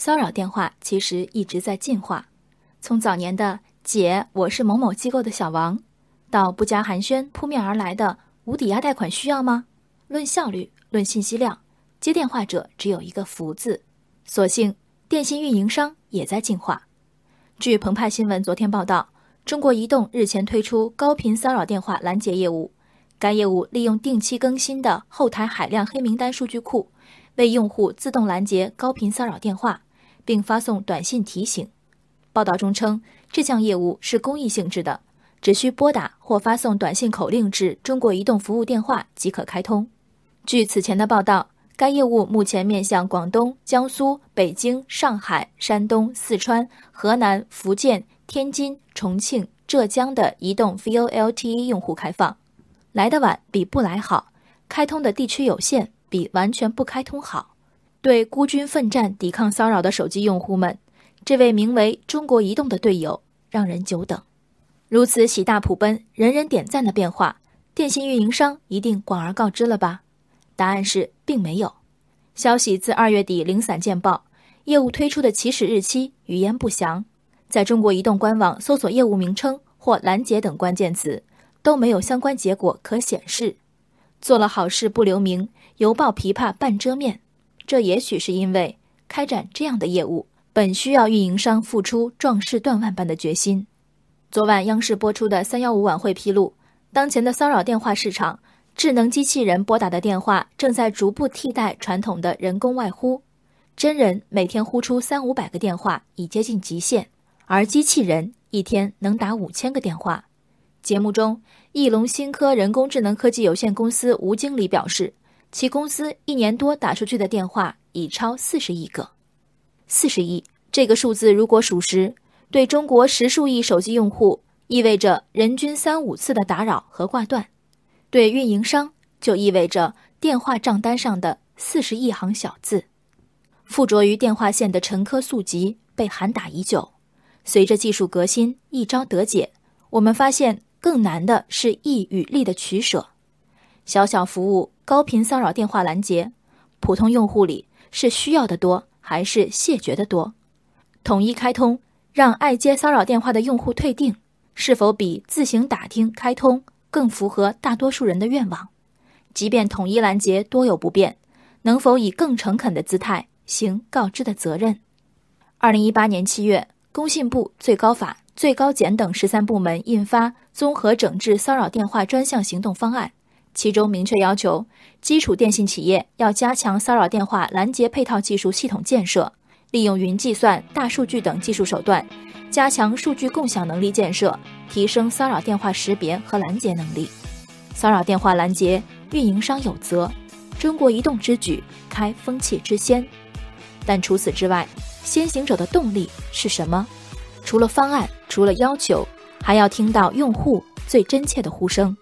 骚扰电话其实一直在进化，从早年的“姐，我是某某机构的小王”，到不加寒暄扑面而来的“无抵押贷款需要吗？”论效率，论信息量，接电话者只有一个“福”字。所幸，电信运营商也在进化。据澎湃新闻昨天报道，中国移动日前推出高频骚扰电话拦截业务，该业务利用定期更新的后台海量黑名单数据库，为用户自动拦截高频骚扰电话。并发送短信提醒。报道中称，这项业务是公益性质的，只需拨打或发送短信口令至中国移动服务电话即可开通。据此前的报道，该业务目前面向广东、江苏、北京、上海、山东、四川、河南、福建、天津、重庆、浙江的移动 VoLTE 用户开放。来得晚比不来好，开通的地区有限比完全不开通好。对孤军奋战抵抗骚扰的手机用户们，这位名为中国移动的队友让人久等。如此喜大普奔、人人点赞的变化，电信运营商一定广而告之了吧？答案是并没有。消息自二月底零散见报，业务推出的起始日期语焉不详，在中国移动官网搜索业务名称或拦截等关键词，都没有相关结果可显示。做了好事不留名，犹抱琵琶半遮面。这也许是因为开展这样的业务本需要运营商付出壮士断腕般的决心。昨晚央视播出的三幺五晚会披露，当前的骚扰电话市场，智能机器人拨打的电话正在逐步替代传统的人工外呼。真人每天呼出三五百个电话已接近极限，而机器人一天能打五千个电话。节目中，翼龙新科人工智能科技有限公司吴经理表示。其公司一年多打出去的电话已超四十亿个，四十亿这个数字如果属实，对中国十数亿手机用户意味着人均三五次的打扰和挂断，对运营商就意味着电话账单上的四十亿行小字。附着于电话线的陈科速疾被喊打已久，随着技术革新一招得解，我们发现更难的是义与利的取舍。小小服务高频骚扰电话拦截，普通用户里是需要的多还是谢绝的多？统一开通让爱接骚扰电话的用户退订，是否比自行打听开通更符合大多数人的愿望？即便统一拦截多有不便，能否以更诚恳的姿态行告知的责任？二零一八年七月，工信部、最高法、最高检等十三部门印发《综合整治骚扰电话专项行动方案》。其中明确要求，基础电信企业要加强骚扰电话拦截配套技术系统建设，利用云计算、大数据等技术手段，加强数据共享能力建设，提升骚扰电话识别和拦截能力。骚扰电话拦截，运营商有责。中国移动之举，开风气之先。但除此之外，先行者的动力是什么？除了方案，除了要求，还要听到用户最真切的呼声。